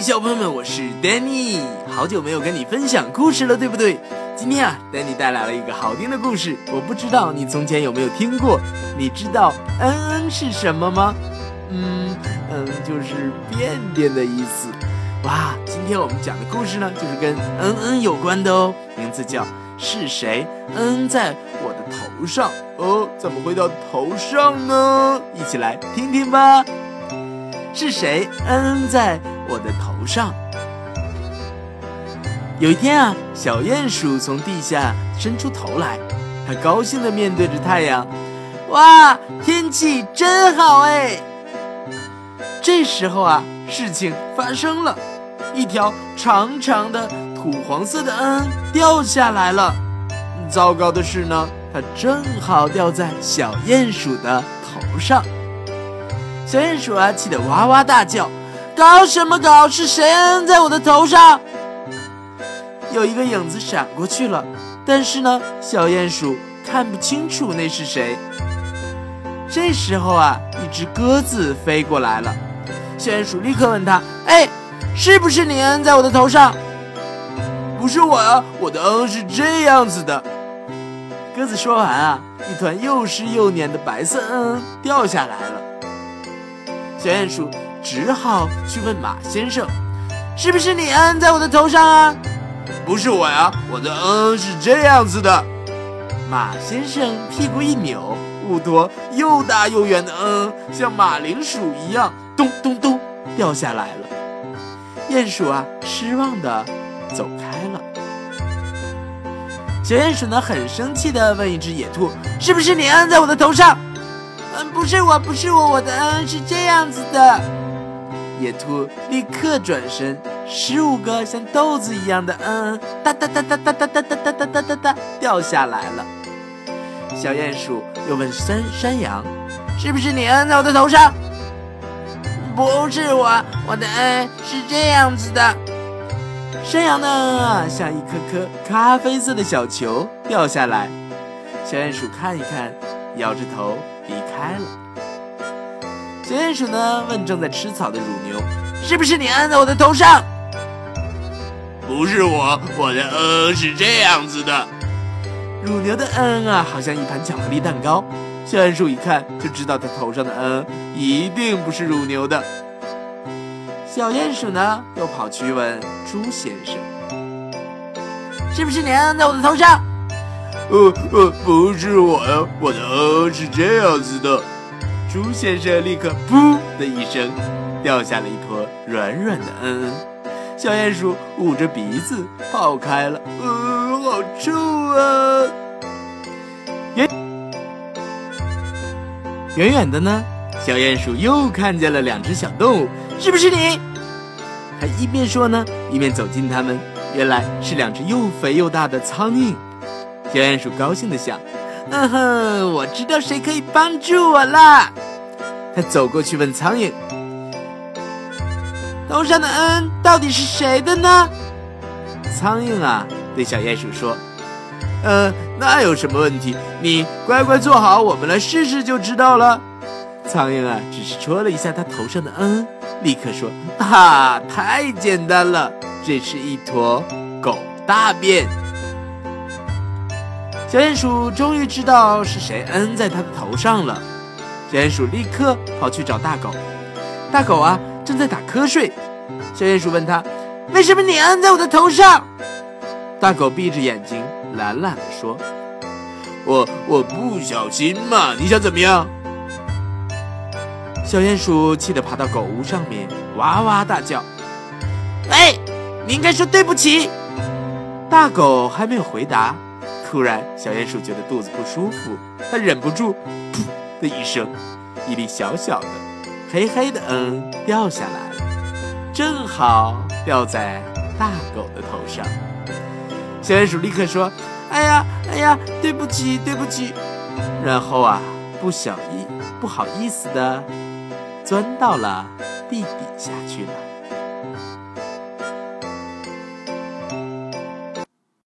小朋友们，我是 Danny，好久没有跟你分享故事了，对不对？今天啊，Danny 带来了一个好听的故事，我不知道你从前有没有听过。你知道“嗯嗯”是什么吗？嗯嗯，就是便便的意思。哇，今天我们讲的故事呢，就是跟“嗯嗯”有关的哦，名字叫“是谁嗯在我的头上”。哦，怎么会到头上呢？一起来听听吧。是谁嗯在我的头上？有一天啊，小鼹鼠从地下伸出头来，它高兴地面对着太阳。哇，天气真好哎！这时候啊，事情发生了，一条长长的土黄色的嗯掉下来了。糟糕的是呢，它正好掉在小鼹鼠的头上。小鼹鼠啊，气得哇哇大叫：“搞什么搞？是谁摁在我的头上？”有一个影子闪过去了，但是呢，小鼹鼠看不清楚那是谁。这时候啊，一只鸽子飞过来了，小鼹鼠立刻问他：“哎，是不是你摁在我的头上？”“不是我啊，我的嗯是这样子的。”鸽子说完啊，一团又湿又黏的白色嗯掉下来了。小鼹鼠只好去问马先生：“是不是你摁在我的头上啊？”“不是我呀，我的嗯是这样子的。”马先生屁股一扭，五坨又大又圆的嗯，像马铃薯一样，咚咚咚掉下来了。鼹鼠啊，失望的走开了。小鼹鼠呢，很生气的问一只野兔：“是不是你摁在我的头上？”嗯，不是我，不是我，我的嗯是这样子的。野兔立刻转身，十五个像豆子一样的嗯，哒哒哒哒哒哒哒哒哒哒哒哒哒掉下来了。小鼹鼠又问山山羊：“是不是你摁在我的头上？”不是我，我的嗯是这样子的。山羊呢，像一颗颗咖啡色的小球掉下来。小鼹鼠看一看，摇着头。离开了。小鼹鼠呢？问正在吃草的乳牛：“是不是你按在我的头上？”“不是我，我的嗯是这样子的。”乳牛的嗯啊，好像一盘巧克力蛋糕。小鼹鼠一看就知道，它头上的嗯一定不是乳牛的。小鼹鼠呢，又跑去问猪先生：“是不是你按在我的头上？”呃呃，不是我呀，我的嗯是这样子的。猪先生立刻噗的一声，掉下了一坨软软的嗯嗯。小鼹鼠捂着鼻子跑开了，呃，好臭啊！远远远的呢，小鼹鼠又看见了两只小动物，是不是你？他一边说呢，一边走近他们，原来是两只又肥又大的苍蝇。小鼹鼠高兴地想：“嗯哼，我知道谁可以帮助我了。”他走过去问苍蝇：“头上的恩到底是谁的呢？”苍蝇啊，对小鼹鼠说：“呃，那有什么问题？你乖乖坐好，我们来试试就知道了。”苍蝇啊，只是戳了一下他头上的恩，立刻说：“哈，太简单了，这是一坨狗大便。”小鼹鼠终于知道是谁摁在它的头上了。小鼹鼠立刻跑去找大狗。大狗啊，正在打瞌睡。小鼹鼠问他：“为什么你摁在我的头上？”大狗闭着眼睛，懒懒地说：“我我不小心嘛，你想怎么样？”小鼹鼠气得爬到狗屋上面，哇哇大叫：“喂，你应该说对不起！”大狗还没有回答。突然，小鼹鼠觉得肚子不舒服，它忍不住“噗”的一声，一粒小小的、黑黑的“嗯”掉下来，正好掉在大狗的头上。小鼹鼠立刻说：“哎呀，哎呀，对不起，对不起。”然后啊，不小意、不好意思的钻到了地底下去了。